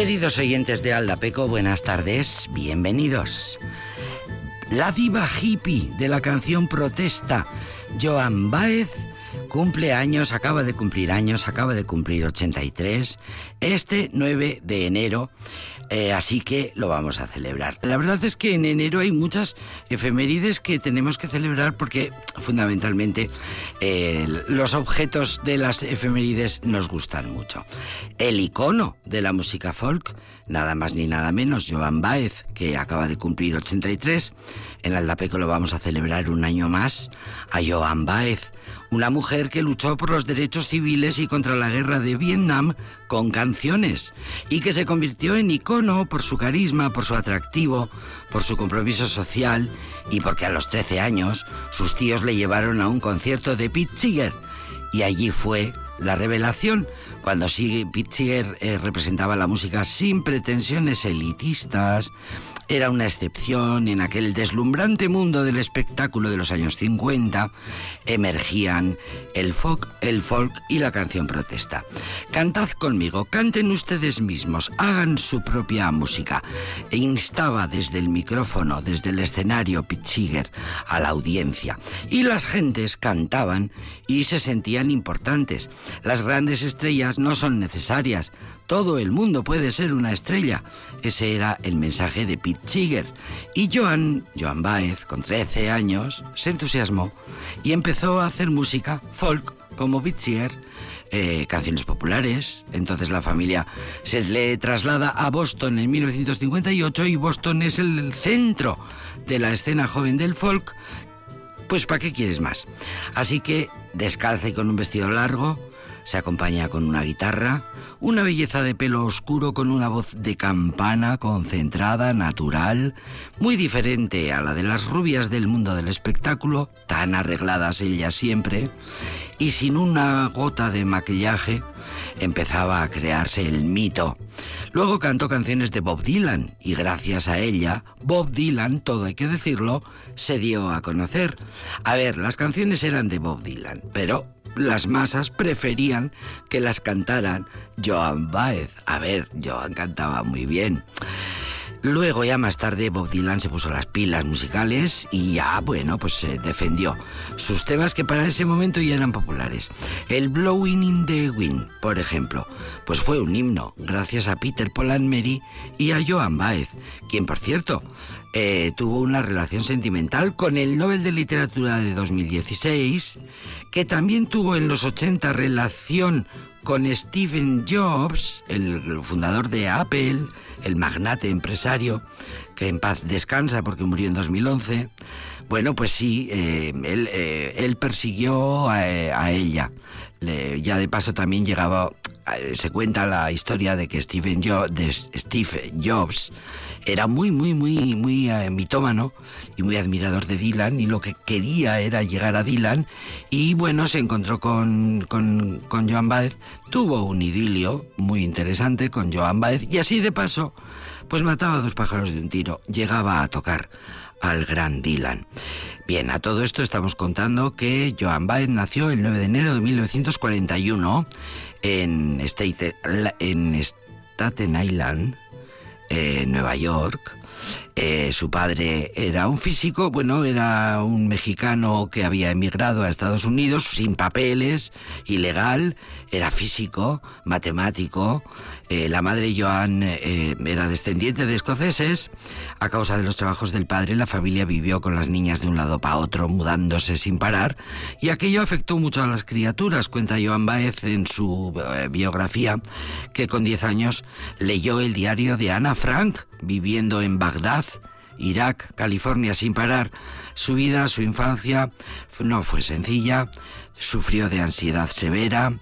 Queridos oyentes de Aldapeco, buenas tardes, bienvenidos. La diva hippie de la canción Protesta, Joan Baez, cumple años, acaba de cumplir años, acaba de cumplir 83, este 9 de enero eh, así que lo vamos a celebrar. La verdad es que en enero hay muchas efemérides que tenemos que celebrar porque fundamentalmente eh, los objetos de las efemérides nos gustan mucho. El icono de la música folk, nada más ni nada menos, Joan Baez, que acaba de cumplir 83. En Aldapeco lo vamos a celebrar un año más a Joan Baez una mujer que luchó por los derechos civiles y contra la guerra de Vietnam con canciones y que se convirtió en icono por su carisma, por su atractivo, por su compromiso social y porque a los 13 años sus tíos le llevaron a un concierto de Pete Seeger. Y allí fue la revelación cuando Pete Seeger eh, representaba la música sin pretensiones elitistas, era una excepción en aquel deslumbrante mundo del espectáculo de los años 50, emergían el folk, el folk y la canción protesta. Cantad conmigo, canten ustedes mismos, hagan su propia música. E instaba desde el micrófono, desde el escenario Pitziger a la audiencia. Y las gentes cantaban y se sentían importantes. Las grandes estrellas no son necesarias, todo el mundo puede ser una estrella. Ese era el mensaje de Pete Seeger. Y Joan, Joan Baez, con 13 años, se entusiasmó y empezó a hacer música folk como Pete Seeger. Eh, canciones populares. Entonces la familia se le traslada a Boston en 1958 y Boston es el centro de la escena joven del folk. Pues ¿para qué quieres más? Así que descalza y con un vestido largo, se acompaña con una guitarra, una belleza de pelo oscuro con una voz de campana concentrada, natural, muy diferente a la de las rubias del mundo del espectáculo, tan arregladas ellas siempre, y sin una gota de maquillaje, empezaba a crearse el mito. Luego cantó canciones de Bob Dylan y gracias a ella, Bob Dylan, todo hay que decirlo, se dio a conocer. A ver, las canciones eran de Bob Dylan, pero las masas preferían que las cantaran Joan Baez. A ver, Joan cantaba muy bien. Luego ya más tarde Bob Dylan se puso las pilas musicales y ya, bueno, pues se defendió sus temas que para ese momento ya eran populares. El Blowing in the Wind, por ejemplo, pues fue un himno gracias a Peter Paul and Mary y a Joan Baez, quien por cierto eh, tuvo una relación sentimental con el Nobel de Literatura de 2016, que también tuvo en los 80 relación con Stephen Jobs, el fundador de Apple, el magnate empresario, que en paz descansa porque murió en 2011. Bueno, pues sí, eh, eh, él, persiguió a, ella. ya de paso también llegaba, se cuenta la historia de que Stephen de Steve Jobs era muy, muy, muy, muy eh, mitómano y muy admirador de Dylan y lo que quería era llegar a Dylan y bueno, se encontró con, con, con Joan Baez, tuvo un idilio muy interesante con Joan Baez y así de paso, pues mataba a dos pájaros de un tiro, llegaba a tocar al gran Dylan. Bien, a todo esto estamos contando que Joan Baez nació el 9 de enero de 1941 en, State, en Staten Island, eh, Nueva York. Eh, su padre era un físico, bueno, era un mexicano que había emigrado a Estados Unidos sin papeles, ilegal, era físico, matemático. Eh, la madre Joan era descendiente de escoceses. A causa de los trabajos del padre, la familia vivió con las niñas de un lado para otro, mudándose sin parar, y aquello afectó mucho a las criaturas. Cuenta Joan Baez en su biografía que con 10 años leyó el diario de Ana Frank, viviendo en Bagdad, Irak, California sin parar. Su vida, su infancia no fue sencilla, sufrió de ansiedad severa,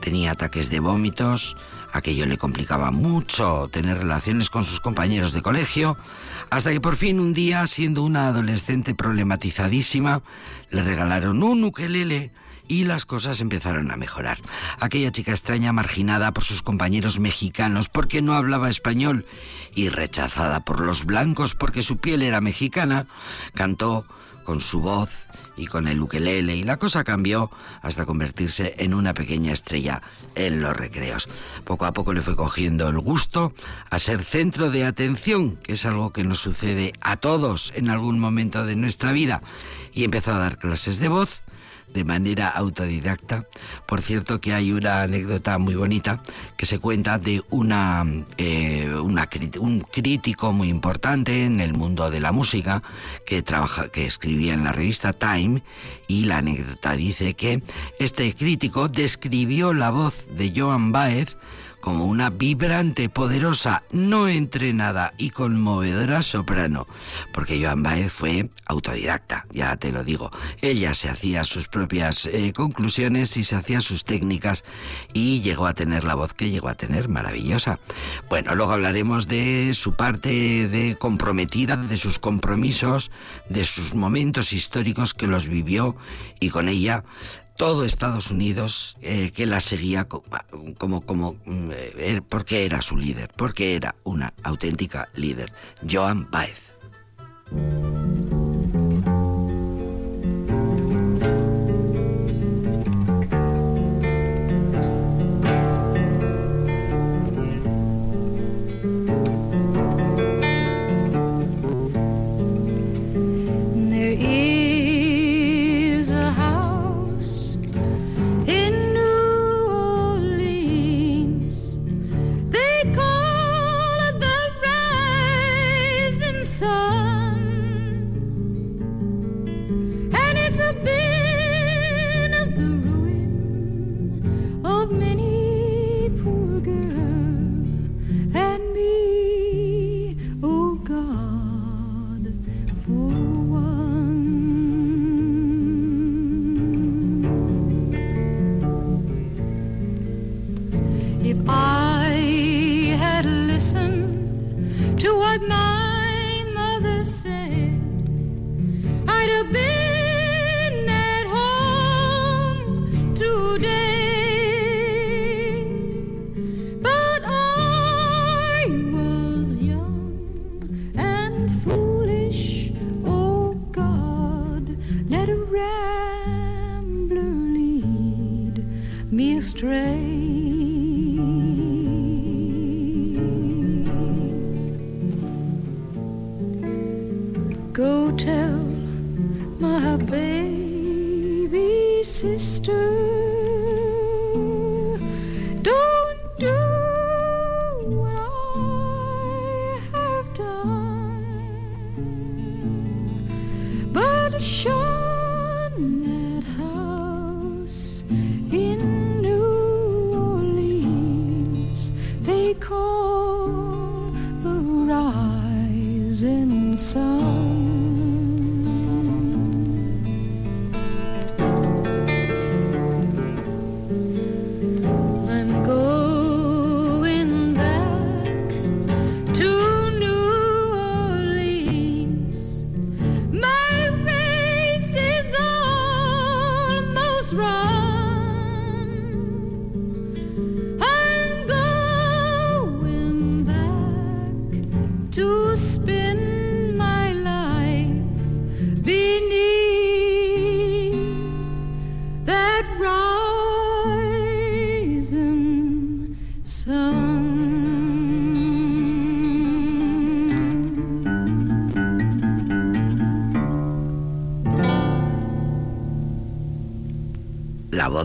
tenía ataques de vómitos, aquello le complicaba mucho tener relaciones con sus compañeros de colegio, hasta que por fin un día, siendo una adolescente problematizadísima, le regalaron un ukelele y las cosas empezaron a mejorar. Aquella chica extraña marginada por sus compañeros mexicanos porque no hablaba español y rechazada por los blancos porque su piel era mexicana, cantó con su voz y con el ukelele y la cosa cambió hasta convertirse en una pequeña estrella en los recreos. Poco a poco le fue cogiendo el gusto a ser centro de atención, que es algo que nos sucede a todos en algún momento de nuestra vida, y empezó a dar clases de voz de manera autodidacta. Por cierto que hay una anécdota muy bonita que se cuenta de una, eh, un crítico muy importante en el mundo de la música que, trabaja, que escribía en la revista Time y la anécdota dice que este crítico describió la voz de Joan Baez como una vibrante, poderosa, no entrenada y conmovedora soprano, porque Joan Baez fue autodidacta, ya te lo digo. Ella se hacía sus propias eh, conclusiones y se hacía sus técnicas y llegó a tener la voz que llegó a tener, maravillosa. Bueno, luego hablaremos de su parte de comprometida, de sus compromisos, de sus momentos históricos que los vivió y con ella todo Estados Unidos eh, que la seguía como, como, mm, eh, porque era su líder, porque era una auténtica líder, Joan Baez.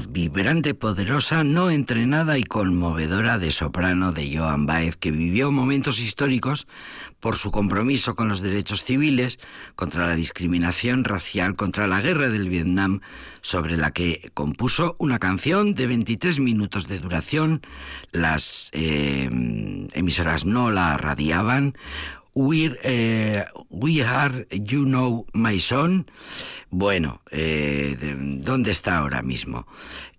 Vibrante, poderosa, no entrenada y conmovedora de soprano de Joan Baez, que vivió momentos históricos por su compromiso con los derechos civiles, contra la discriminación racial, contra la guerra del Vietnam, sobre la que compuso una canción de 23 minutos de duración. Las eh, emisoras no la radiaban. Eh, we Are You Know My Son. Bueno, eh, ¿dónde está ahora mismo?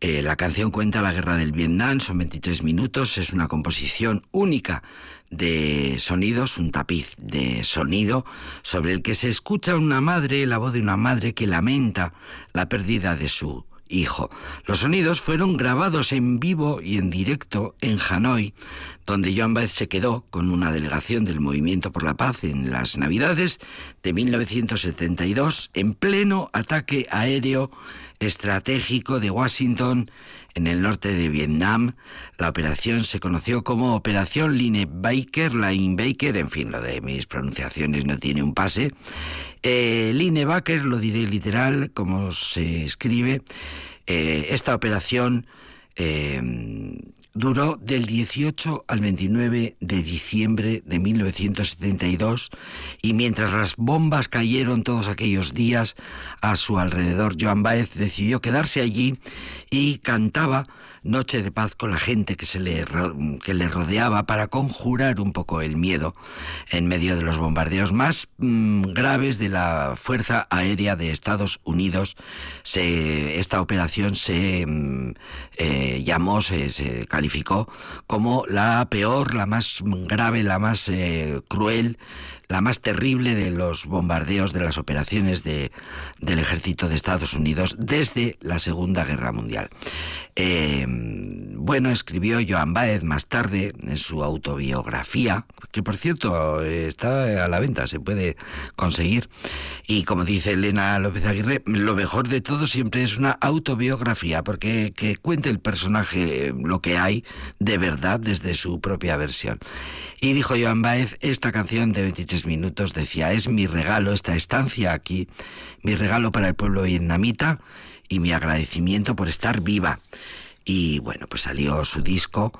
Eh, la canción cuenta la guerra del Vietnam, son 23 minutos, es una composición única de sonidos, un tapiz de sonido sobre el que se escucha una madre, la voz de una madre que lamenta la pérdida de su hijo. Los sonidos fueron grabados en vivo y en directo en Hanoi, donde Joan Baez se quedó con una delegación del Movimiento por la Paz en las Navidades de 1972 en pleno ataque aéreo estratégico de Washington en el norte de Vietnam. La operación se conoció como Operación Linebaker, Linebaker, en fin, lo de mis pronunciaciones no tiene un pase. Eh, Linebaker, lo diré literal, como se escribe. Eh, esta operación eh, duró del 18 al 29 de diciembre de 1972 y mientras las bombas cayeron todos aquellos días a su alrededor, Joan Baez decidió quedarse allí y cantaba noche de paz con la gente que, se le, que le rodeaba para conjurar un poco el miedo en medio de los bombardeos más mm, graves de la Fuerza Aérea de Estados Unidos. Se, esta operación se mm, eh, llamó, se, calificó como la peor, la más grave, la más eh, cruel la más terrible de los bombardeos de las operaciones de, del ejército de Estados Unidos desde la Segunda Guerra Mundial. Eh, bueno, escribió Joan Baez más tarde en su autobiografía, que por cierto está a la venta, se puede conseguir. Y como dice Elena López Aguirre, lo mejor de todo siempre es una autobiografía, porque que cuente el personaje lo que hay de verdad desde su propia versión. Y dijo Joan Baez, esta canción de 23 minutos decía, es mi regalo, esta estancia aquí, mi regalo para el pueblo vietnamita y mi agradecimiento por estar viva. Y bueno, pues salió su disco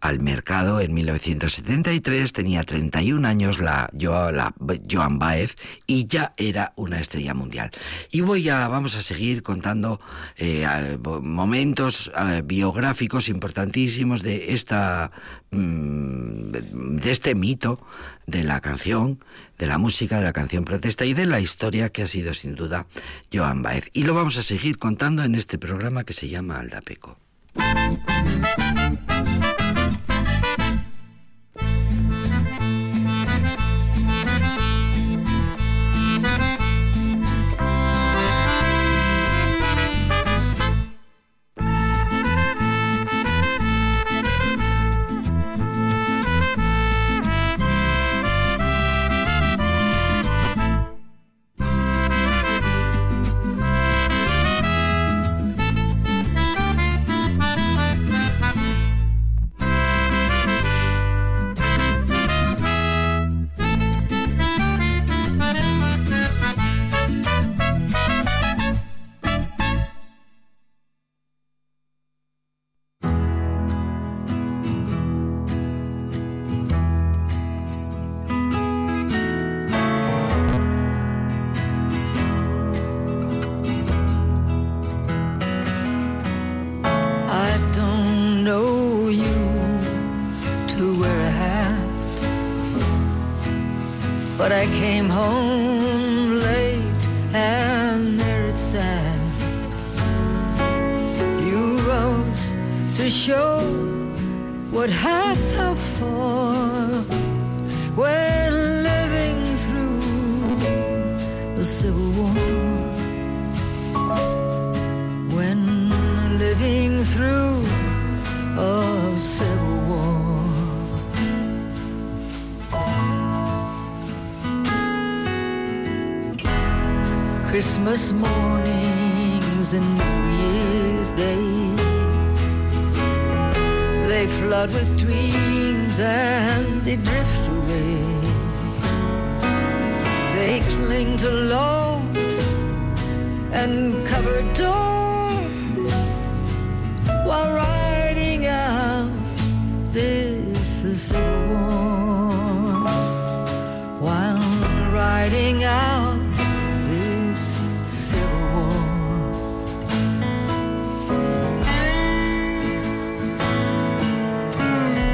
al mercado en 1973, tenía 31 años la, la Joan Baez y ya era una estrella mundial. Y voy a, vamos a seguir contando eh, momentos biográficos importantísimos de esta mm, de este mito de la canción, de la música, de la canción protesta y de la historia que ha sido sin duda Joan Baez. Y lo vamos a seguir contando en este programa que se llama Aldapeco. Thank you. This civil war. While riding out this Civil War.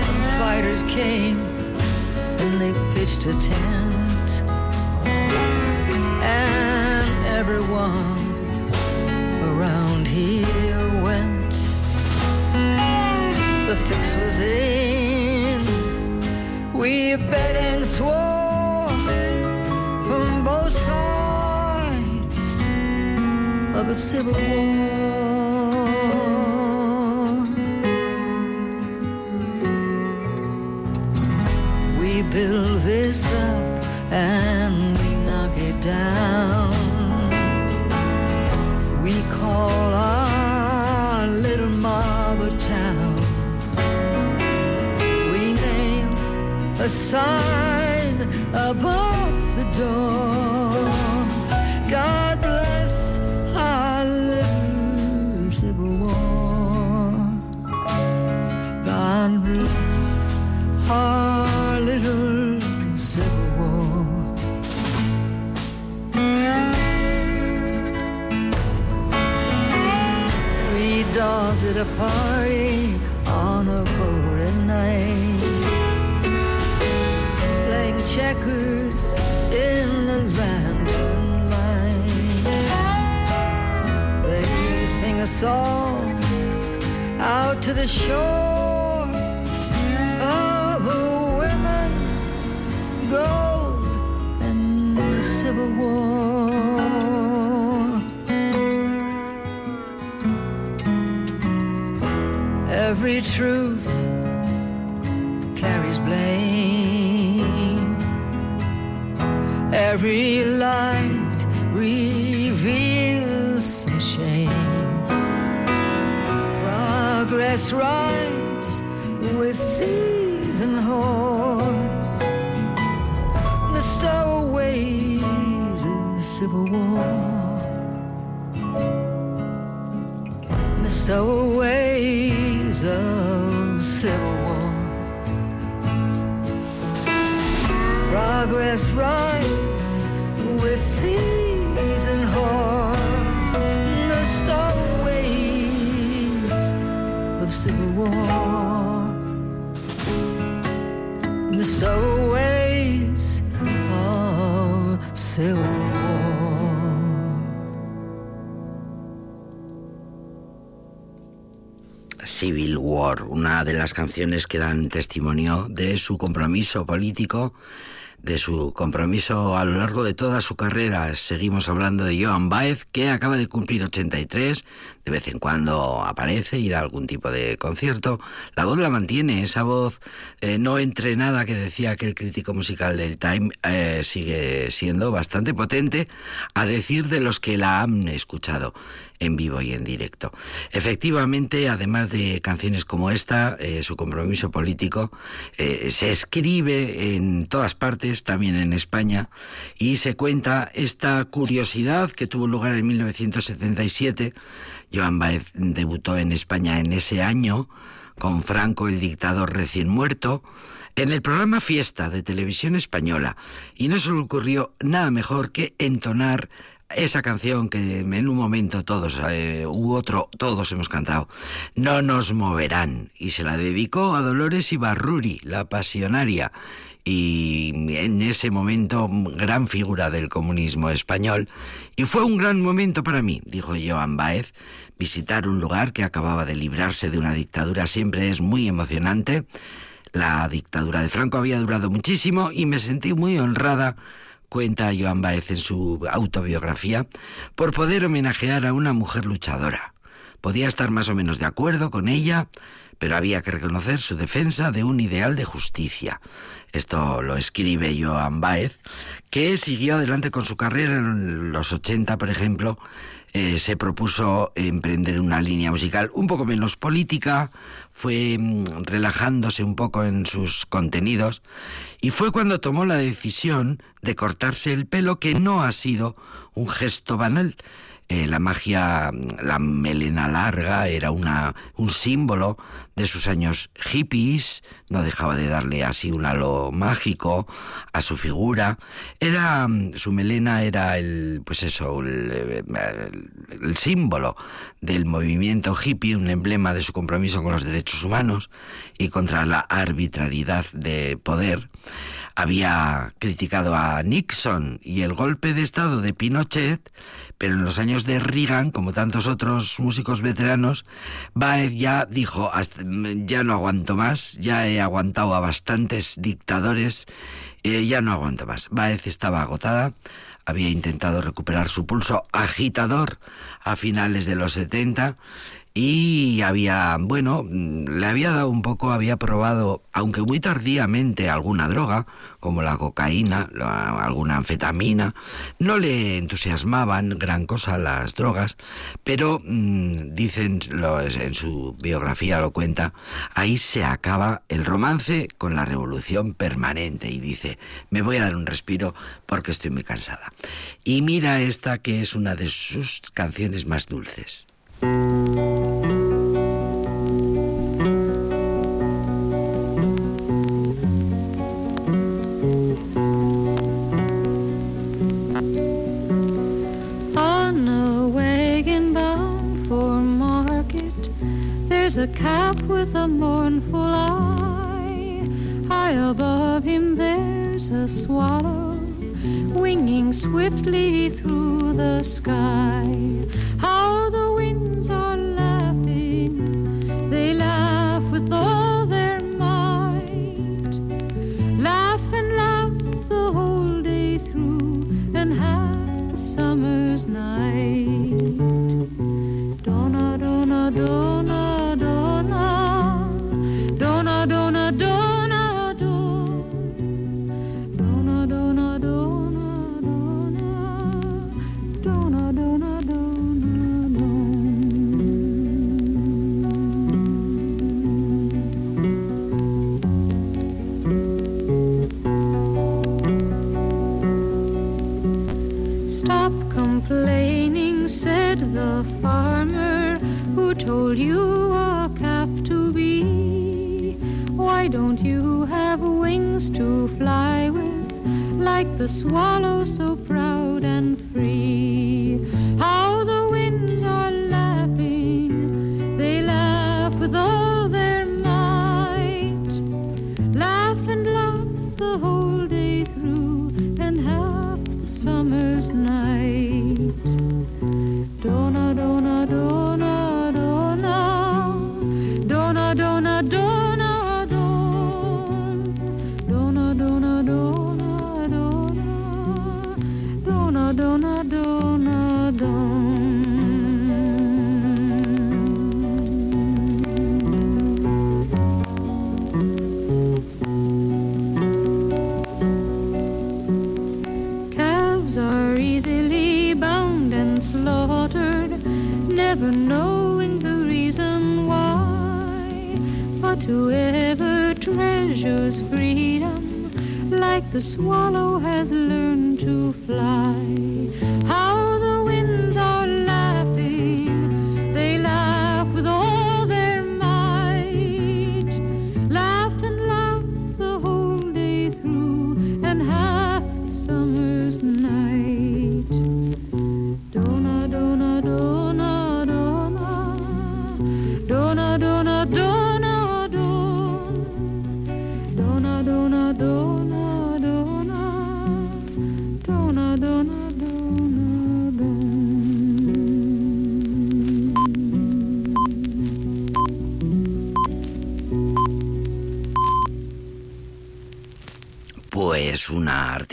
Some fighters came and they pitched a tent, and everyone around here went. The fix was in. We bet and swore from both sides of a civil war. Sign above the door. God bless our little Civil War. God bless our little Civil War. Three dogs at a party song out to the shore of women, gold, and the Civil War. Every truth carries blame. Every light Progress rides with thieves and. The stowaways of civil war. The stowaways of civil war. Progress rides Una de las canciones que dan testimonio de su compromiso político, de su compromiso a lo largo de toda su carrera. Seguimos hablando de Joan Baez, que acaba de cumplir 83, de vez en cuando aparece y da algún tipo de concierto. La voz la mantiene, esa voz eh, no entrenada que decía aquel crítico musical del Time, eh, sigue siendo bastante potente, a decir de los que la han escuchado en vivo y en directo. Efectivamente, además de canciones como esta, eh, su compromiso político eh, se escribe en todas partes, también en España, y se cuenta esta curiosidad que tuvo lugar en 1977. Joan Baez debutó en España en ese año con Franco, el dictador recién muerto, en el programa Fiesta de Televisión Española, y no se le ocurrió nada mejor que entonar esa canción que en un momento todos, eh, u otro, todos hemos cantado, No nos moverán, y se la dedicó a Dolores Ibarruri, la pasionaria, y en ese momento gran figura del comunismo español. Y fue un gran momento para mí, dijo Joan Baez, visitar un lugar que acababa de librarse de una dictadura siempre es muy emocionante. La dictadura de Franco había durado muchísimo y me sentí muy honrada cuenta Joan Baez en su autobiografía, por poder homenajear a una mujer luchadora. Podía estar más o menos de acuerdo con ella, pero había que reconocer su defensa de un ideal de justicia. Esto lo escribe Joan Baez, que siguió adelante con su carrera en los 80, por ejemplo, eh, se propuso emprender una línea musical un poco menos política, fue mm, relajándose un poco en sus contenidos y fue cuando tomó la decisión de cortarse el pelo, que no ha sido un gesto banal. Eh, la magia, la melena larga, era una, un símbolo de sus años hippies, no dejaba de darle así un halo mágico a su figura. Era, su melena era el, pues eso, el, el símbolo del movimiento hippie, un emblema de su compromiso con los derechos humanos y contra la arbitrariedad de poder había criticado a Nixon y el golpe de Estado de Pinochet, pero en los años de Reagan, como tantos otros músicos veteranos, Baez ya dijo, ya no aguanto más, ya he aguantado a bastantes dictadores, eh, ya no aguanto más. Baez estaba agotada, había intentado recuperar su pulso agitador a finales de los 70 y había, bueno, le había dado un poco, había probado, aunque muy tardíamente, alguna droga, como la cocaína, alguna anfetamina. No le entusiasmaban gran cosa las drogas, pero mm, dicen, en su biografía lo cuenta, ahí se acaba el romance con la revolución permanente y dice, me voy a dar un respiro porque estoy muy cansada. Y mira esta que es una de sus canciones más dulces. A cap with a mournful eye. High above him there's a swallow winging swiftly through the sky. How the winds are freedom, like the swallow has learned to fly.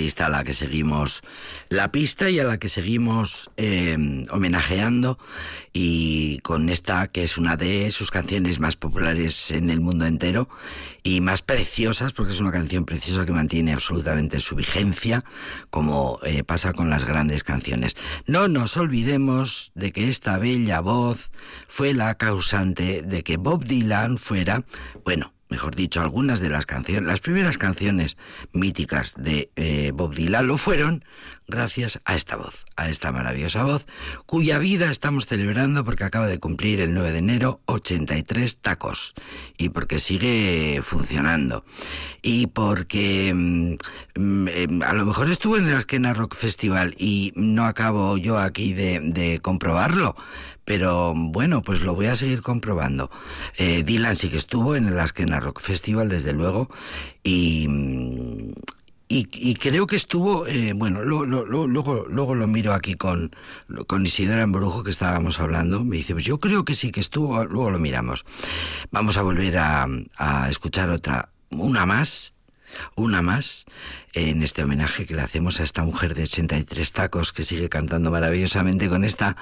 A la que seguimos la pista y a la que seguimos eh, homenajeando y con esta que es una de sus canciones más populares en el mundo entero y más preciosas porque es una canción preciosa que mantiene absolutamente su vigencia como eh, pasa con las grandes canciones. No nos olvidemos de que esta bella voz fue la causante de que Bob Dylan fuera, bueno, mejor dicho, algunas de las canciones, las primeras canciones míticas de eh, Bob Dylan lo fueron gracias a esta voz, a esta maravillosa voz, cuya vida estamos celebrando porque acaba de cumplir el 9 de enero 83 tacos y porque sigue funcionando. Y porque mm, mm, eh, a lo mejor estuvo en el Esquena Rock Festival y no acabo yo aquí de, de comprobarlo, pero bueno, pues lo voy a seguir comprobando. Eh, Dylan sí que estuvo en el Askena Rock Festival, desde luego, y, y, creo que estuvo, eh, bueno, lo, lo, luego, luego lo miro aquí con, con Isidora Embrujo, que estábamos hablando, me dice, pues yo creo que sí que estuvo, luego lo miramos. Vamos a volver a, a escuchar otra, una más, una más en este homenaje que le hacemos a esta mujer de 83 tacos que sigue cantando maravillosamente con esta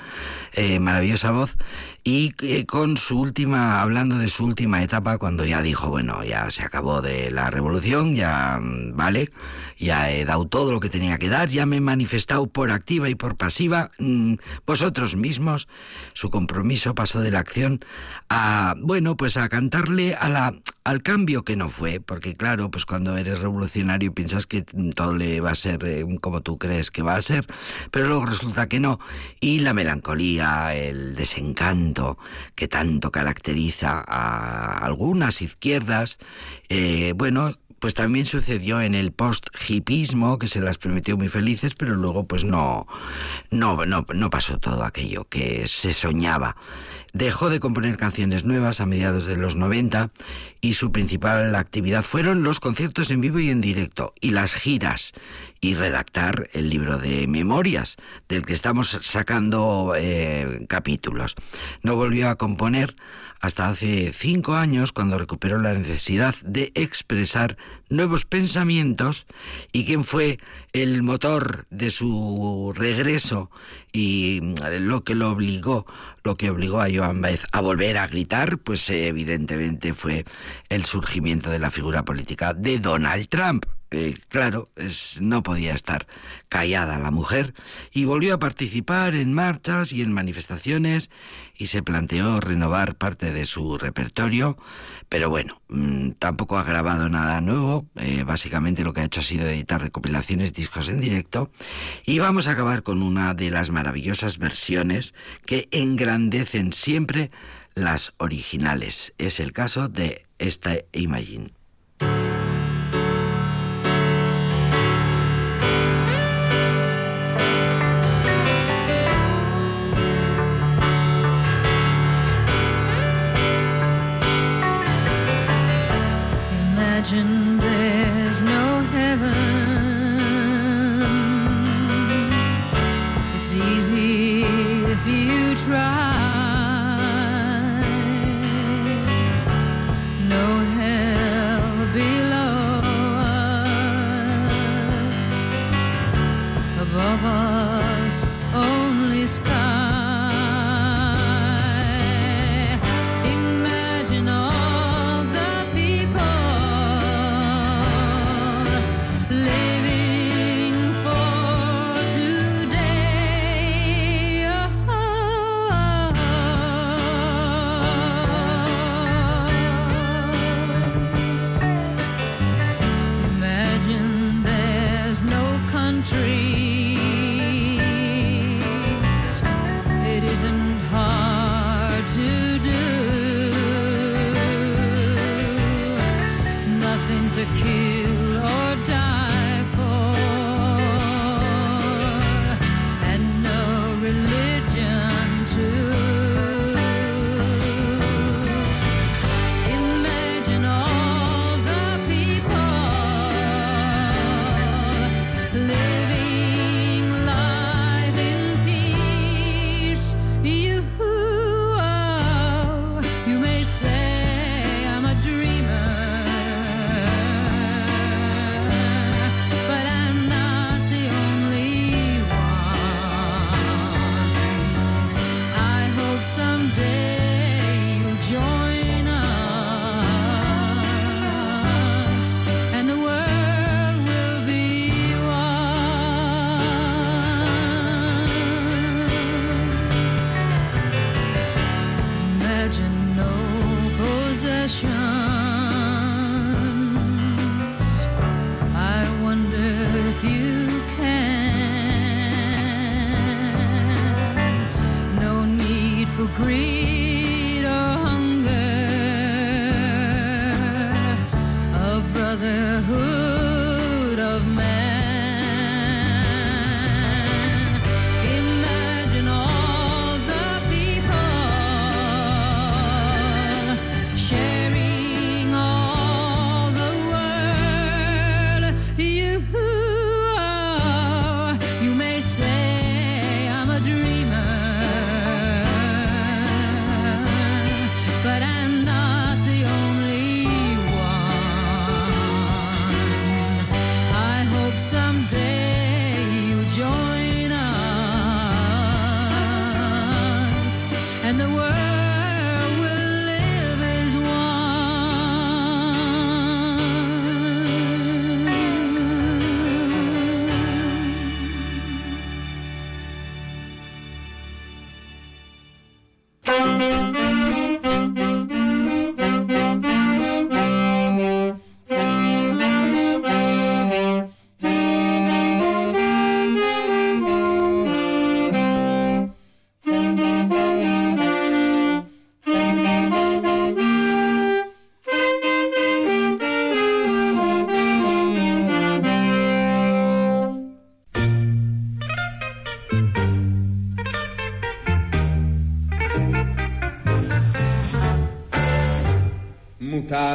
eh, maravillosa voz y eh, con su última, hablando de su última etapa, cuando ya dijo, bueno, ya se acabó de la revolución, ya mm, vale, ya he dado todo lo que tenía que dar, ya me he manifestado por activa y por pasiva, mm, vosotros mismos, su compromiso pasó de la acción a, bueno, pues a cantarle a la, al cambio que no fue, porque claro, pues cuando eres revolucionario piensas que todo le va a ser eh, como tú crees que va a ser, pero luego resulta que no. Y la melancolía, el desencanto que tanto caracteriza a algunas izquierdas, eh, bueno, pues también sucedió en el post-hipismo, que se las prometió muy felices, pero luego pues no, no, no, no pasó todo aquello que se soñaba. Dejó de componer canciones nuevas a mediados de los 90 y su principal actividad fueron los conciertos en vivo y en directo y las giras y redactar el libro de memorias del que estamos sacando eh, capítulos. No volvió a componer hasta hace cinco años cuando recuperó la necesidad de expresar nuevos pensamientos y quién fue el motor de su regreso y mm, lo que lo obligó, lo que obligó a Joan Baez a volver a gritar, pues evidentemente fue el surgimiento de la figura política de Donald Trump. Eh, claro, no podía estar callada la mujer y volvió a participar en marchas y en manifestaciones y se planteó renovar parte de su repertorio, pero bueno, mm, tampoco ha grabado nada nuevo, eh, básicamente lo que ha hecho ha sido editar recopilaciones, discos en directo y vamos a acabar con una de las maravillosas versiones que engrandecen siempre las originales. Es el caso de esta Imagine.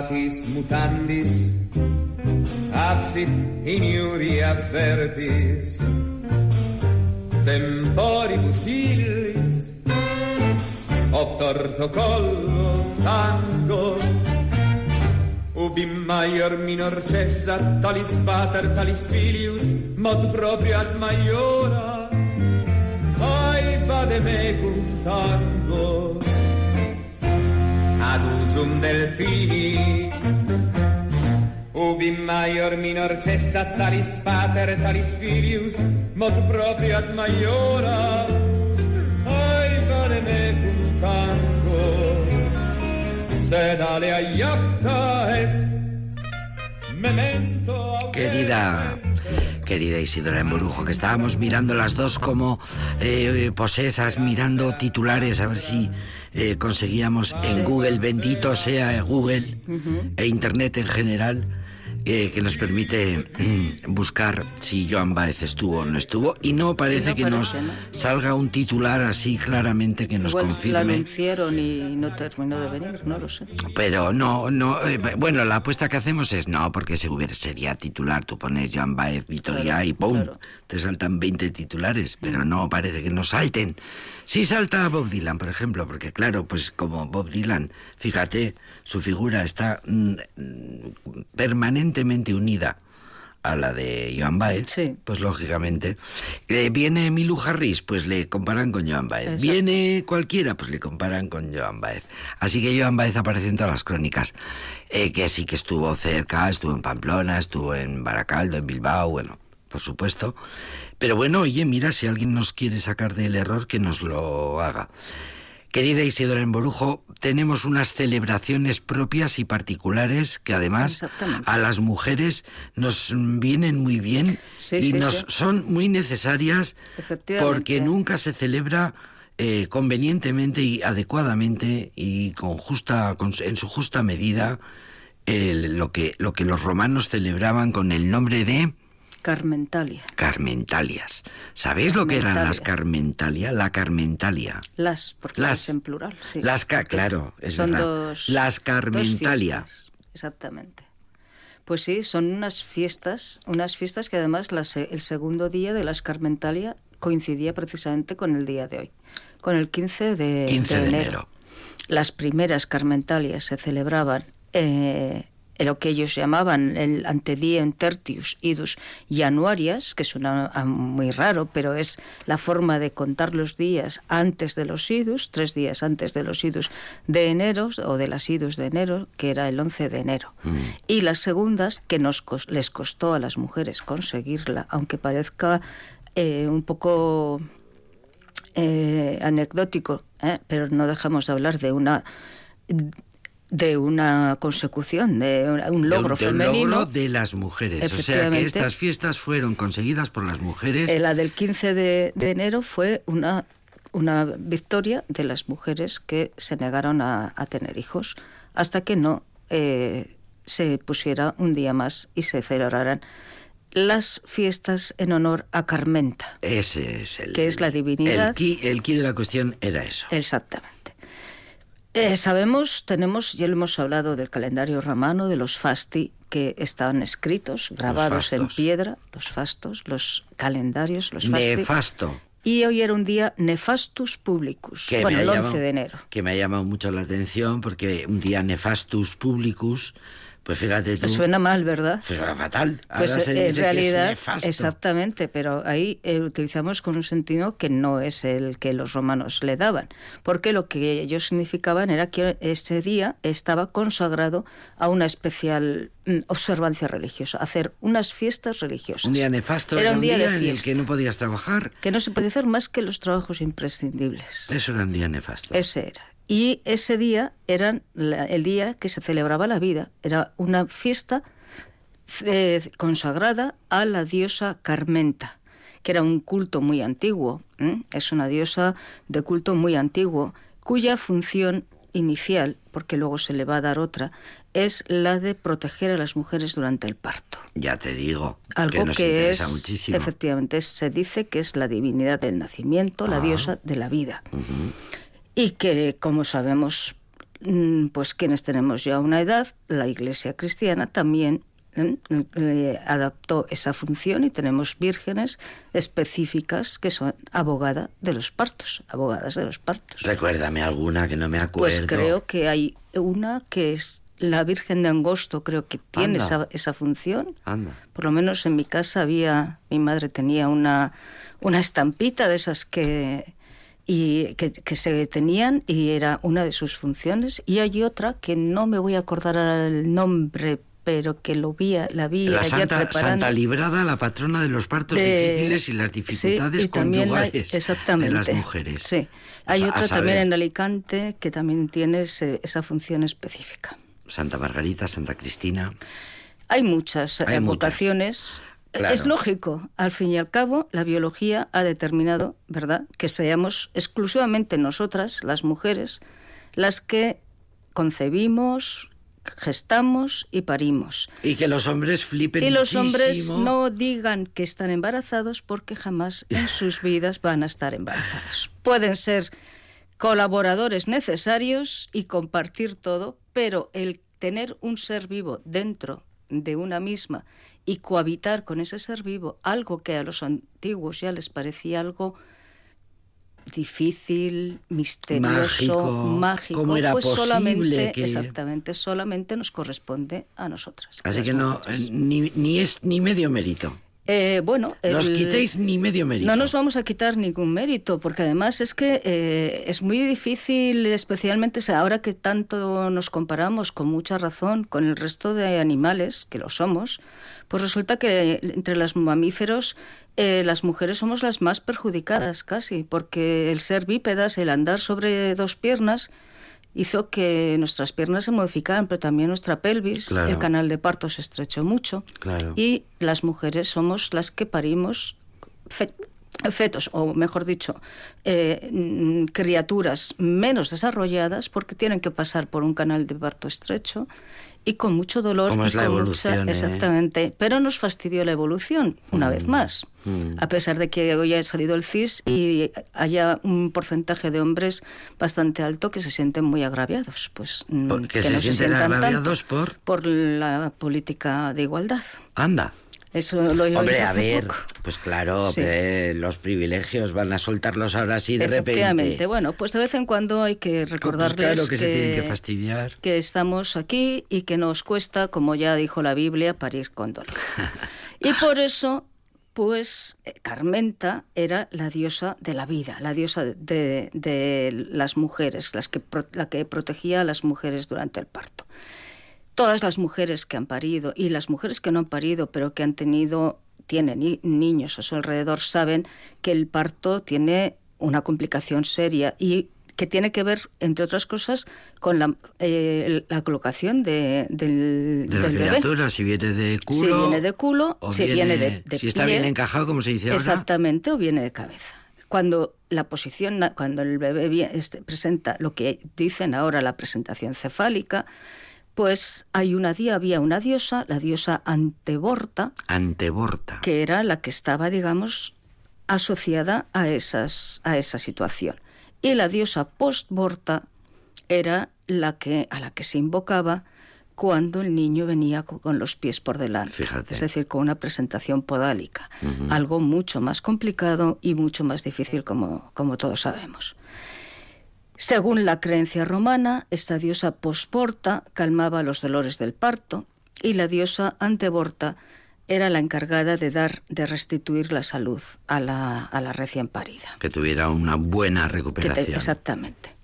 Mutatis mutandis, absit iniuria verbis, temporibus illis, obtorto collo tango, ubi maior minor cessa, talis pater, talis filius, mod proprio ad maiora, ai vade mecum tango, ad usum delfini, ubi maior minor cessa, talis pater, talis filius, mod proprio ad maiora, ai vade mecum tango, sed alea iapta est, memento Querida, querida Isidora Emborujo, que estábamos mirando las dos como eh, posesas, mirando titulares, a ver si eh, conseguíamos en Google, bendito sea Google e Internet en general, eh, que nos permite mm, buscar si Joan Baez estuvo o no estuvo, y no parece no que nos salga un titular así claramente que nos Igual la confirme. anunciaron y no terminó de venir, no lo sé. Pero no, no, eh, bueno, la apuesta que hacemos es no, porque si hubiera sería titular, tú pones Joan Baez, Vitoria Claro, y ¡pum! claro. Te saltan 20 titulares, pero no parece que nos salten. Sí salta Bob Dylan, por ejemplo, porque claro, pues como Bob Dylan, fíjate, su figura está mm, mm, unida a la de Joan Baez, Sí. pues lógicamente. Eh, viene Milu Harris, pues le comparan con Joan Baez. Exacto. Viene cualquiera, pues le comparan con Joan Baez. Así que Joan Baez aparece en todas las crónicas. Eh, que sí que estuvo cerca, estuvo en Pamplona, estuvo en Baracaldo, en Bilbao, bueno, por supuesto. Pero bueno, oye, mira, si alguien nos quiere sacar del error, que nos lo haga. Querida Isidora Emborujo, tenemos unas celebraciones propias y particulares que además a las mujeres nos vienen muy bien Sí, y sí, nos sí. son muy necesarias porque nunca se celebra eh, convenientemente y adecuadamente y con justa con- en su justa medida el- lo que lo que los romanos celebraban con el nombre de Carmentalia. Carmentalias. ¿Sabéis lo que eran las Carmentalia? La Carmentalia. Las, porque Las- es en plural. Sí. las ca- claro, es son verdad. dos. Las dos Carmentalia. fiestas, Exactamente. Pues sí, son unas fiestas, unas fiestas que además el segundo día de las Carmentalia coincidía precisamente con el día de hoy, con el 15 de, 15 de enero. Las primeras Carmentalias se celebraban eh, lo que ellos llamaban el antediem tertius idus januarias, que suena muy raro, pero es la forma de contar los días antes de los idus, tres días antes de los idus de enero o de las idus de enero, que era el 11 de enero. Y las segundas, que nos les costó a las mujeres conseguirla, aunque parezca eh, un poco eh, anecdótico, ¿eh? pero no dejamos de hablar de una de una consecución, de un- un De un- logro de un femenino. logro de las mujeres. O sea que estas fiestas fueron conseguidas por las mujeres. Eh, la del 15 de, de enero fue una, una victoria de las mujeres que se negaron a, a tener hijos hasta que no eh, se pusiera un día más y se celebraran las fiestas en honor a Carmenta. Ese es el. Que es la divinidad. El ki, el ki de la cuestión era eso. Exactamente. Eh, sabemos, tenemos, ya lo hemos hablado del calendario romano, de los fasti que estaban escritos, grabados en piedra, los fastos, los calendarios, los fasti. Nefasto. Y hoy era un día nefastus publicus, Que bueno, el 11 llamado- de enero. Que me ha llamado mucho la atención porque un día nefastus publicus, pues fíjate tú. Suena mal, ¿verdad? Suena fatal. Pues Ahora se dice en que es realidad, exactamente, pero ahí eh, utilizamos con un sentido que no es el que los romanos le daban, porque lo que ellos significaban era que ese día estaba consagrado a una especial mm, observancia religiosa, hacer unas fiestas religiosas. Un día nefasto era un día, de en el que no podías trabajar. que no se puede hacer más que los trabajos imprescindibles. Eso era un día nefasto. Ese era. Y ese día era el día que se celebraba la vida. Era una fiesta eh, consagrada a la diosa Carmenta, que era un culto muy antiguo. Es una diosa de culto muy antiguo, cuya función inicial, porque luego se le va a dar otra, es la de proteger a las mujeres durante el parto. Ya te digo. Algo que nos que interesa es, muchísimo. efectivamente, se dice que es la divinidad del nacimiento, la Ah. diosa de la vida. Y que, como sabemos, mm, pues quienes tenemos ya una edad, la Iglesia cristiana también ¿eh? Eh, adaptó esa función y tenemos vírgenes específicas que son abogada de los partos, abogadas de los partos. Recuérdame alguna que no me acuerdo. Pues creo que hay una que es la Virgen de Angosto, creo que tiene esa, esa función. Anda. Por lo menos en mi casa había, mi madre tenía una, una estampita de esas que, y, que, que se tenían y era una de sus funciones. Y hay otra que no me voy a acordar el nombre, pero que lo vi, la vi La ayer Santa, preparando. Santa Librada, la patrona de los partos de- difíciles y las dificultades sí, y conyugales exactamente. de las mujeres. Sí. Hay otra también en Alicante que también tiene ese- esa función específica. Santa Margarita, Santa Cristina. Hay muchas Hay muchas. Claro. Es lógico, al fin y al cabo, la biología ha determinado, ¿verdad?, que seamos exclusivamente nosotras, las mujeres, las que concebimos, gestamos y parimos. Y que los hombres flipen Y los hombres no digan que están embarazados porque jamás en sus vidas van a estar embarazados. Pueden ser colaboradores necesarios y compartir todo, pero el tener un ser vivo dentro de una misma y cohabitar con ese ser vivo, algo que a los antiguos ya les parecía algo difícil, misterioso, Mágico. mágico, ¿Cómo era pues posible solamente, que- exactamente, solamente nos corresponde a nosotras. Así que no, eh, ni, ni es ni medio mérito. Eh, bueno, el- quitéis ni medio mérito. no nos vamos a quitar ningún mérito, porque además es que eh, es muy difícil, especialmente ahora que tanto nos comparamos con mucha razón con el resto de animales, que lo somos, pues resulta que entre los mamíferos eh, las mujeres somos las más perjudicadas casi, porque el ser bípedas, el andar sobre dos piernas, hizo que nuestras piernas se modificaran, pero también nuestra pelvis, Claro. el canal de parto se estrechó mucho Claro. y las mujeres somos las que parimos fe- fetos, o mejor dicho, eh, mm, criaturas menos desarrolladas porque tienen que pasar por un canal de parto estrecho y con mucho dolor. Como y es la con evolución, mucha- ¿eh? Exactamente. Pero nos fastidió la evolución, una vez más. Mm. A pesar de que hoy ha salido el CIS y haya un porcentaje de hombres bastante alto que se sienten muy agraviados. Pues mm, Por- que se no sienten sientan tanto agraviados por- por la política de igualdad. Anda. Eso lo he Hombre, a ver, poco. pues claro, Sí. los privilegios van a soltarlos ahora sí de Efectivamente. repente. Bueno, pues de vez en cuando hay que recordarles Pues claro que se tienen que fastidiar. que estamos aquí y que nos cuesta, como ya dijo la Biblia, parir con dolor. y por eso, pues eh, Carmenta era la diosa de la vida, la diosa de, de- de las mujeres, las que, la que protegía a las mujeres durante el parto. Todas las mujeres que han parido y las mujeres que no han parido, pero que han tenido, tienen ni- niños a su alrededor, saben que el parto tiene una complicación seria y que tiene que ver, entre otras cosas, con la, eh, la colocación de, del, De la del bebé. si viene de culo. Si viene de culo, o si viene de- de Si está pie. bien encajado, como se dice ahora. Exactamente, o viene de cabeza. Cuando la posición, cuando el bebé este, presenta lo que dicen ahora la presentación cefálica, pues hay una día, había una diosa, la diosa Anteborta, Anteborta. que era la que estaba, digamos, asociada a, esas, a esa situación. Y la diosa Postborta era la que, a la que se invocaba cuando el niño venía co- con los pies por delante. Fíjate. Es decir, con una presentación podálica. Algo mucho más complicado y mucho más difícil, como, como todos sabemos. Según la creencia romana, esta diosa Postborta calmaba los dolores del parto y la diosa Anteborta era la encargada de dar, de restituir la salud a la, a la recién parida. Que tuviera una buena te- recuperación. exactamente.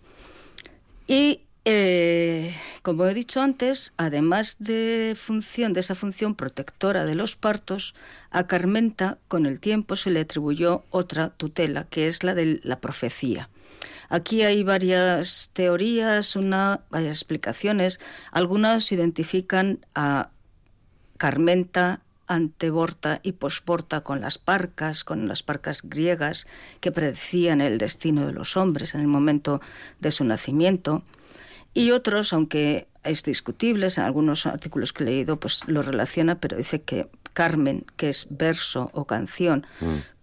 Y eh, como he dicho antes, además de función de esa función protectora de los partos, a Carmenta con el tiempo se le atribuyó otra tutela, que es la de la profecía. Aquí hay varias teorías, una, varias explicaciones. Algunas identifican a Carmenta, Anteborta y Posborta con las parcas, con las parcas griegas que predecían el destino de los hombres en el momento de su nacimiento. Y otros, aunque es discutible, en algunos artículos que he leído, pues lo relaciona, pero dice que Carmen, que es verso o canción,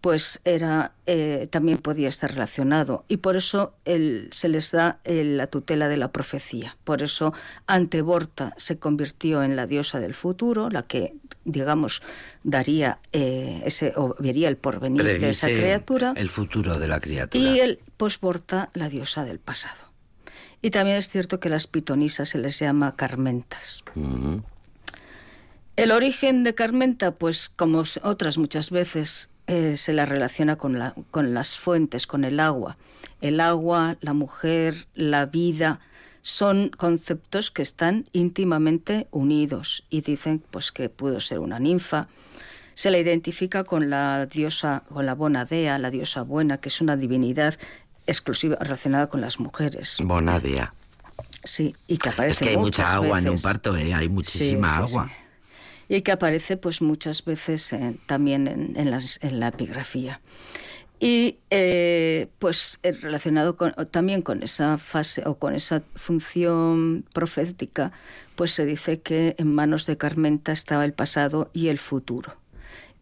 pues era eh, también podía estar relacionado y por eso el- se les da eh, la tutela de la profecía. Por eso Anteborta se convirtió en la diosa del futuro, la que digamos daría eh, ese o vería el porvenir de esa criatura El futuro de la criatura. y el posborta la diosa del pasado. Y también es cierto que las pitonisas se les llama carmentas. El origen de Carmenta, pues como otras muchas veces, eh, se la relaciona con, la- con las fuentes, con el agua. El agua, la mujer, la vida, son conceptos que están íntimamente unidos y dicen pues que pudo ser una ninfa. Se la identifica con la diosa, con la Bonadea, la diosa buena, que es una divinidad exclusiva relacionada con las mujeres. Bonadea. Sí, y que aparece Es que hay mucha agua en un parto, ¿eh? Hay muchísima Sí, agua. sí. Y que aparece pues muchas veces en- también en, en las- en la epigrafía. Y eh, pues eh, relacionado con- también con esa fase o con esa función profética, pues se dice que en manos de Carmenta estaba el pasado y el futuro.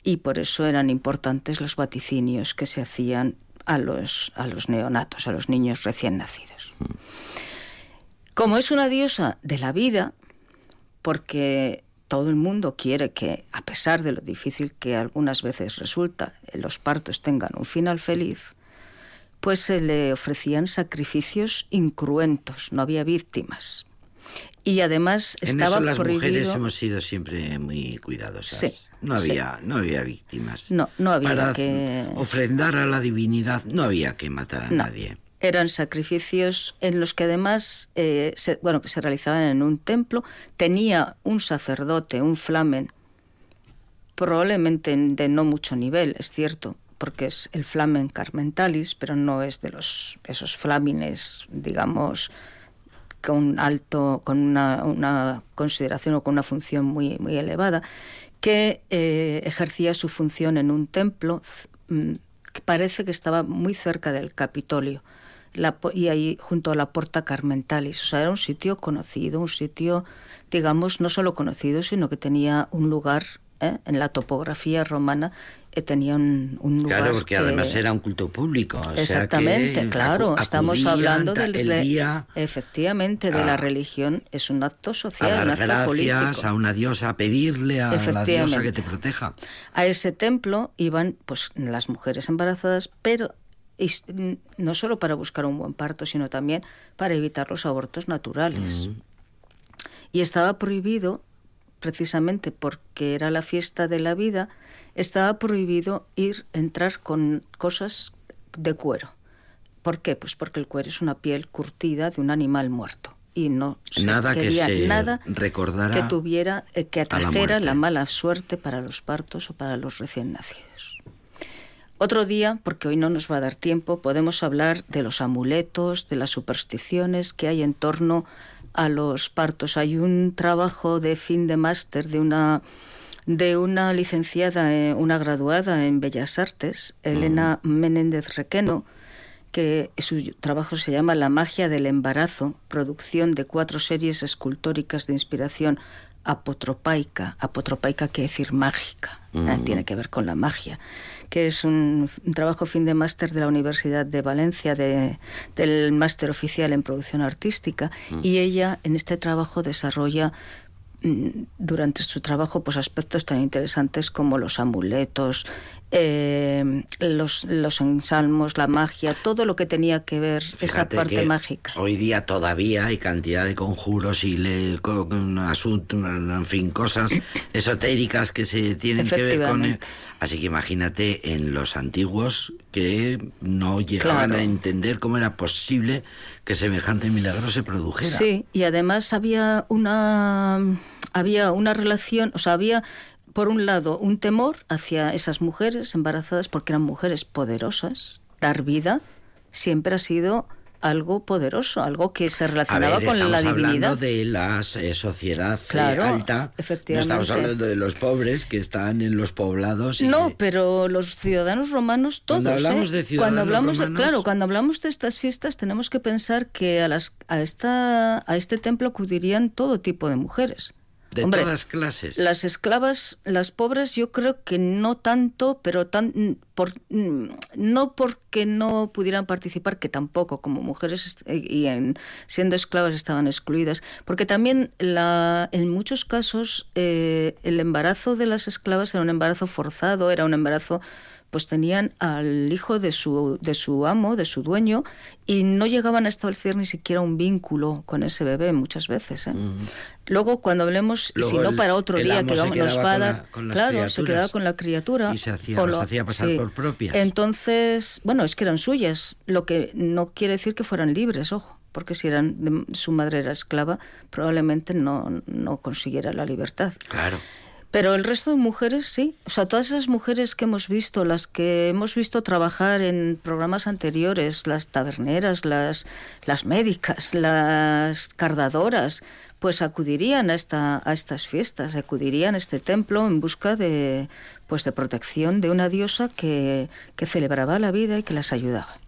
Y por eso eran importantes los vaticinios que se hacían a los, a los neonatos, a los niños recién nacidos. Como es una diosa de la vida, porque todo el mundo quiere que, a pesar de lo difícil que algunas veces resulta, los partos tengan un final feliz, pues se le ofrecían sacrificios incruentos, no había víctimas. Y además En estaba eso las prohibido... mujeres hemos sido siempre muy cuidadosas. Sí, no sí. había, no había víctimas. No, no había Para que- ofrendar a la divinidad no había que matar a No, nadie. Eran sacrificios en los que además, eh, se, bueno, que se realizaban en un templo. Tenía un sacerdote, un flamen, probablemente de no mucho nivel, es cierto, porque es el flamen carmentalis, pero no es de los esos flamines, digamos, con alto, con una, consideración o con una función muy, muy elevada, que eh, ejercía su función en un templo mm, que parece que estaba muy cerca del Capitolio y ahí junto a la Porta Carmentalis. O sea, era un sitio conocido, un sitio, digamos, no solo conocido, sino que tenía un lugar ¿eh? en la topografía romana, eh, tenía un, un lugar. Claro, porque que- además era un culto público. o sea que Exactamente, claro. Estamos hablando del el de- día efectivamente de a- la religión es un acto a social, un dar acto gracias político. a una diosa, a pedirle a la diosa que te proteja. A ese templo iban pues las mujeres embarazadas, pero no solo para buscar un buen parto, sino también para evitar los abortos naturales. Y estaba prohibido, precisamente porque era la fiesta de la vida, estaba prohibido ir, entrar con cosas de cuero. ¿Por qué? Pues porque el cuero es una piel curtida de un animal muerto. Y no se Nada que quería se nada recordara que tuviera, eh, que la atrajera muerte. la mala suerte para los partos o para los recién nacidos. Otro día, porque hoy no nos va a dar tiempo, podemos hablar de los amuletos, de las supersticiones que hay en torno a los partos. Hay un trabajo de fin de máster de una de una licenciada, eh, una graduada en Bellas Artes, Elena Menéndez Requeno, que su trabajo se llama La magia del embarazo, producción de cuatro series escultóricas de inspiración apotropaica. Apotropaica quiere decir mágica, ¿eh? tiene que ver con la magia, que es un, un trabajo fin de máster de la Universidad de Valencia, de- del máster oficial en producción artística, y ella en este trabajo desarrolla mm, durante su trabajo pues aspectos tan interesantes como los amuletos, eh, los, los ensalmos, la magia, todo lo que tenía que ver esa parte que mágica. Hoy día todavía hay cantidad de conjuros y le, con, asuntos, en fin, cosas esotéricas que se tienen que ver con. Efectivamente. Así que imagínate en los antiguos que no llegaban Claro. a entender cómo era posible que semejante milagro se produjera. Sí, y además había una había una relación, o sea, había por un lado un temor hacia esas mujeres embarazadas porque eran mujeres poderosas. Dar vida siempre ha sido algo poderoso, algo que se relacionaba ver, con estamos la hablando divinidad. de la eh, sociedad eh, alta. efectivamente. No estamos hablando de los pobres que están en los poblados. y No, de- pero los ciudadanos romanos todos. Cuando hablamos ¿eh? de ciudadanos cuando hablamos de- claro, cuando hablamos de estas fiestas tenemos que pensar que a las a esta a este templo acudirían todo tipo de mujeres. De Hombre, todas clases. Las esclavas, las pobres, yo creo que no tanto, pero tan, por, no porque no pudieran participar, que tampoco, como mujeres est- y en, siendo esclavas estaban excluidas, porque también la, en muchos casos eh, el embarazo de las esclavas era un embarazo forzado, era un embarazo pues tenían al hijo de su, de su amo, de su dueño, y no llegaban a establecer ni siquiera un vínculo con ese bebé muchas veces. ¿eh? Luego, cuando hablemos, y si no para otro día que vamos, nos va a la- dar, claro, se quedaba con la criatura. y se hacía- o las hacía pasar por propias. Entonces, bueno, es que eran suyas, lo que no quiere decir que fueran libres, ojo, porque si eran de- su madre era esclava, probablemente no, no consiguiera la libertad. Claro. Pero el resto de mujeres sí. O sea, todas esas mujeres que hemos visto, las que hemos visto trabajar en programas anteriores, las taberneras, las, las médicas, las cardadoras, pues acudirían a, esta, a estas fiestas, acudirían a este templo en busca de, pues de protección de una diosa que, que celebraba la vida y que las ayudaba.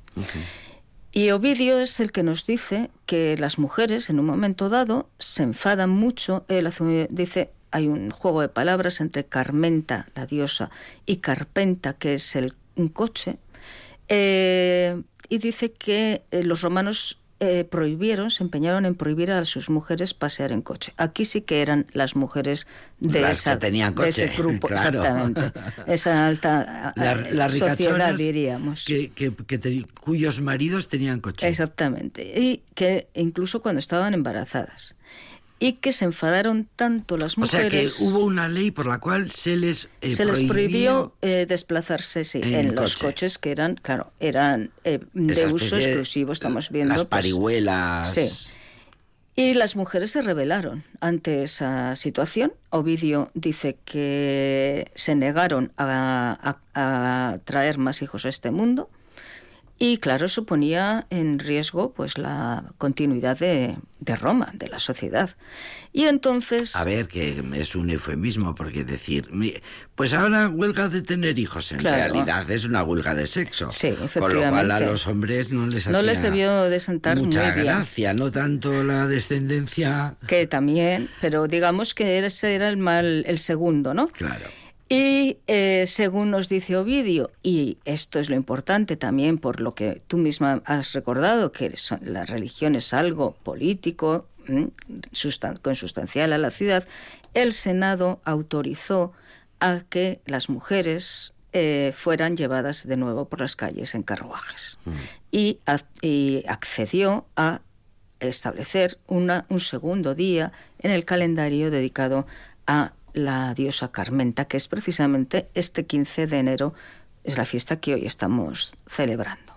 Y Ovidio es el que nos dice que las mujeres en un momento dado se enfadan mucho. Él hace- dice, hay un juego de palabras entre Carmenta, la diosa, y Carpenta, que es el, un coche. Eh, y dice que eh, los romanos eh, prohibieron, se empeñaron en prohibir a sus mujeres pasear en coche. Aquí sí que eran las mujeres de, Las esa, de ese grupo, claro. exactamente. Esa alta La- eh, las sociedad, diríamos. Que, que- que te- cuyos maridos tenían coche. Exactamente. Y que incluso cuando estaban embarazadas. Y que se enfadaron tanto las O sea que mujeres. hubo una ley por la cual se les eh, se les prohibió eh, desplazarse, sí, en en, los coche. coches que eran, claro, eran eh, de uso exclusivo, estamos viendo. Las pues, parihuelas. sí. Y las mujeres se rebelaron ante esa situación. Ovidio dice que se negaron a, a- a traer más hijos a este mundo. Y claro, eso ponía en riesgo pues la continuidad de, de Roma, de la sociedad. Y entonces... A ver, que es un eufemismo, porque decir, pues ahora huelga de tener hijos, en Claro. realidad es una huelga de sexo. Sí, Con lo cual a efectivamente. los hombres no les No les debió de sentar mucha muy bien. gracia, no tanto la descendencia. que también, pero digamos que ese era el mal, el segundo, ¿no? Claro. Y eh, según nos dice Ovidio, y esto es lo importante también por lo que tú misma has recordado, que son- la religión es algo político, mm, sustan- consustancial a la ciudad, el Senado autorizó a que las mujeres eh, fueran llevadas de nuevo por las calles en carruajes. Y, ac- y accedió a establecer una, un segundo día en el calendario dedicado a la diosa Carmenta, que es precisamente este 15 de enero, es la fiesta que hoy estamos celebrando.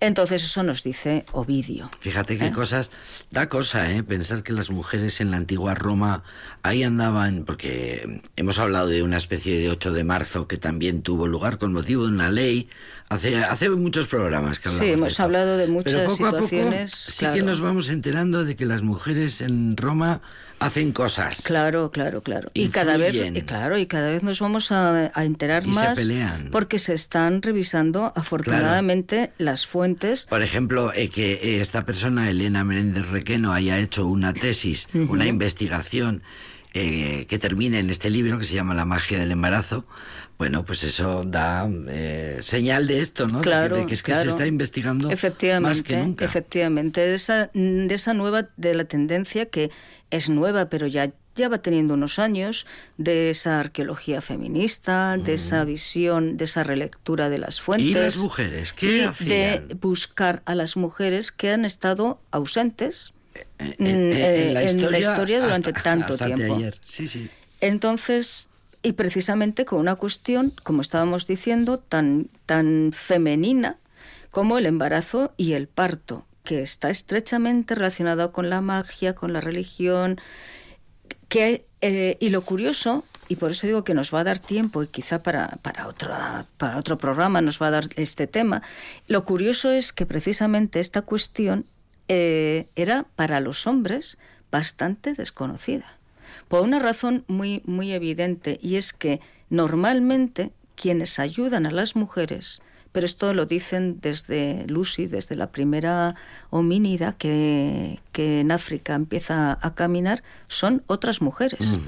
Entonces eso nos dice Ovidio. Fíjate qué cosas, da cosa, ¿eh? Pensar que las mujeres en la antigua Roma ahí andaban, porque hemos hablado de una especie de 8 de marzo que también tuvo lugar con motivo de una ley, hace, hace muchos programas que Sí, hablamos de hemos esto. hablado de Pero muchas poco a poco situaciones, sí que nos vamos enterando de que las mujeres en Roma hacen cosas. Claro, claro, claro. Y cada vez, y claro, y cada vez nos vamos a, a enterar Y se más pelean. porque se están revisando afortunadamente las fuentes. Por ejemplo, eh, que eh, esta persona, Elena Menéndez Requeno, haya hecho una tesis, una investigación eh, que termine en este libro que se llama La magia del embarazo. Bueno, pues eso da eh, señal de esto, ¿no? De que- Claro, de que es que claro. se está investigando efectivamente, más que nunca. Efectivamente, de esa, de esa nueva, de la tendencia que es nueva, pero ya, ya va teniendo unos años, de esa arqueología feminista, de esa visión, de esa relectura de las fuentes. ¿Y las mujeres? ¿Qué y hacían? de buscar a las mujeres que han estado ausentes Eh, mm, eh, eh, en la historia durante hasta- tanto hasta tiempo. anteayer. Sí, sí. Entonces, y precisamente con una cuestión, como estábamos diciendo, tan, tan femenina como el embarazo y el parto, que está estrechamente relacionado con la magia, con la religión, que, eh, y lo curioso, y por eso digo que nos va a dar tiempo, y quizá para, para, otra, para otro programa nos va a dar este tema, lo curioso es que precisamente esta cuestión eh, era para los hombres bastante desconocida. Por una razón muy, muy evidente, y es que normalmente quienes ayudan a las mujeres pero esto lo dicen desde Lucy, desde la primera homínida que, que en África empieza a caminar, son otras mujeres.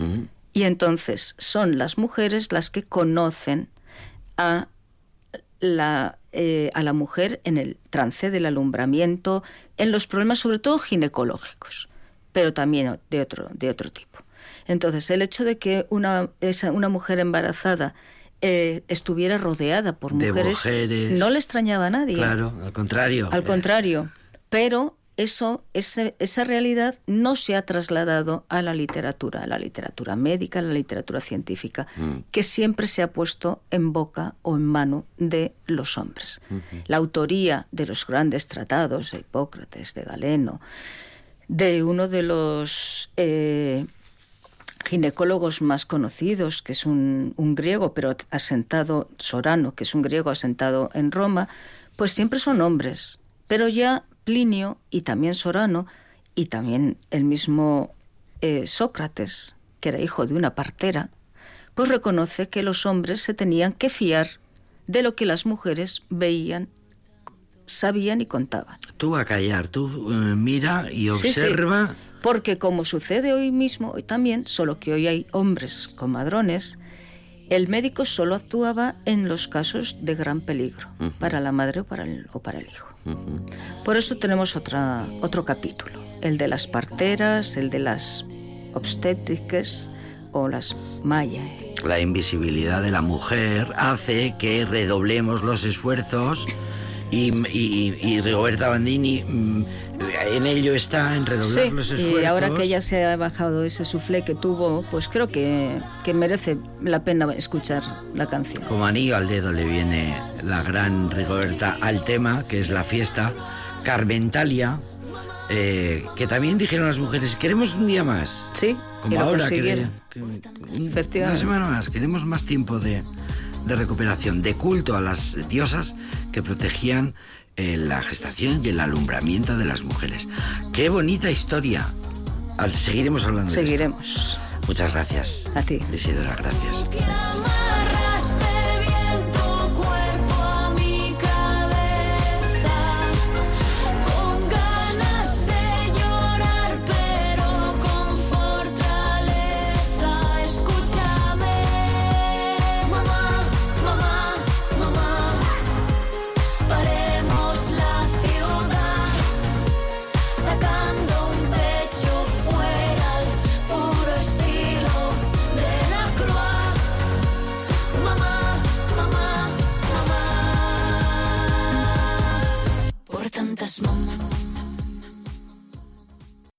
Y entonces son las mujeres las que conocen a la, eh, a la mujer en el trance del alumbramiento, en los problemas sobre todo ginecológicos, pero también de otro, de otro tipo. Entonces, el hecho de que una, esa, una mujer embarazada eh, estuviera rodeada por mujeres, mujeres. no le extrañaba a nadie. Claro, al contrario. Al contrario, pero eso, ese- esa realidad no se ha trasladado a la literatura, a la literatura médica, a la literatura científica, que siempre se ha puesto en boca o en mano de los hombres. La autoría de los grandes tratados de Hipócrates, de Galeno, de uno de los eh, ginecólogos más conocidos, que es un, un griego, pero asentado, Sorano, que es un griego asentado en Roma, pues siempre son hombres. Pero ya Plinio y también Sorano y también el mismo eh, Sócrates, que era hijo de una partera, pues reconoce que los hombres se tenían que fiar de lo que las mujeres veían, sabían y contaban. Tú a callar, tú eh, mira y Sí, sí. observa. Porque como sucede hoy mismo, hoy también, solo que hoy hay hombres con madrones, el médico solo actuaba en los casos de gran peligro para la madre o para el, o para el hijo. Por eso tenemos otra, otro capítulo, el de las parteras, el de las obstétricas o las mayae. La invisibilidad de la mujer hace que redoblemos los esfuerzos y, y- y Rigoberta Bandini mm, en ello está, en redoblar Sí, los esfuerzos. y ahora que ya se ha bajado ese suflé que tuvo, pues creo que, que merece la pena escuchar la canción. Como anillo al dedo le viene la gran Rigoberta al tema, que es la fiesta Carmentalia, eh, que también dijeron las mujeres, queremos un día más. Sí, Como ahora, que, una semana más, queremos más tiempo de, de recuperación, de culto a las diosas que protegían eh, la gestación y el alumbramiento de las mujeres. Qué bonita historia. Al- seguiremos hablando de esto. Seguiremos. Muchas gracias. A ti. Isidora, gracias. Amar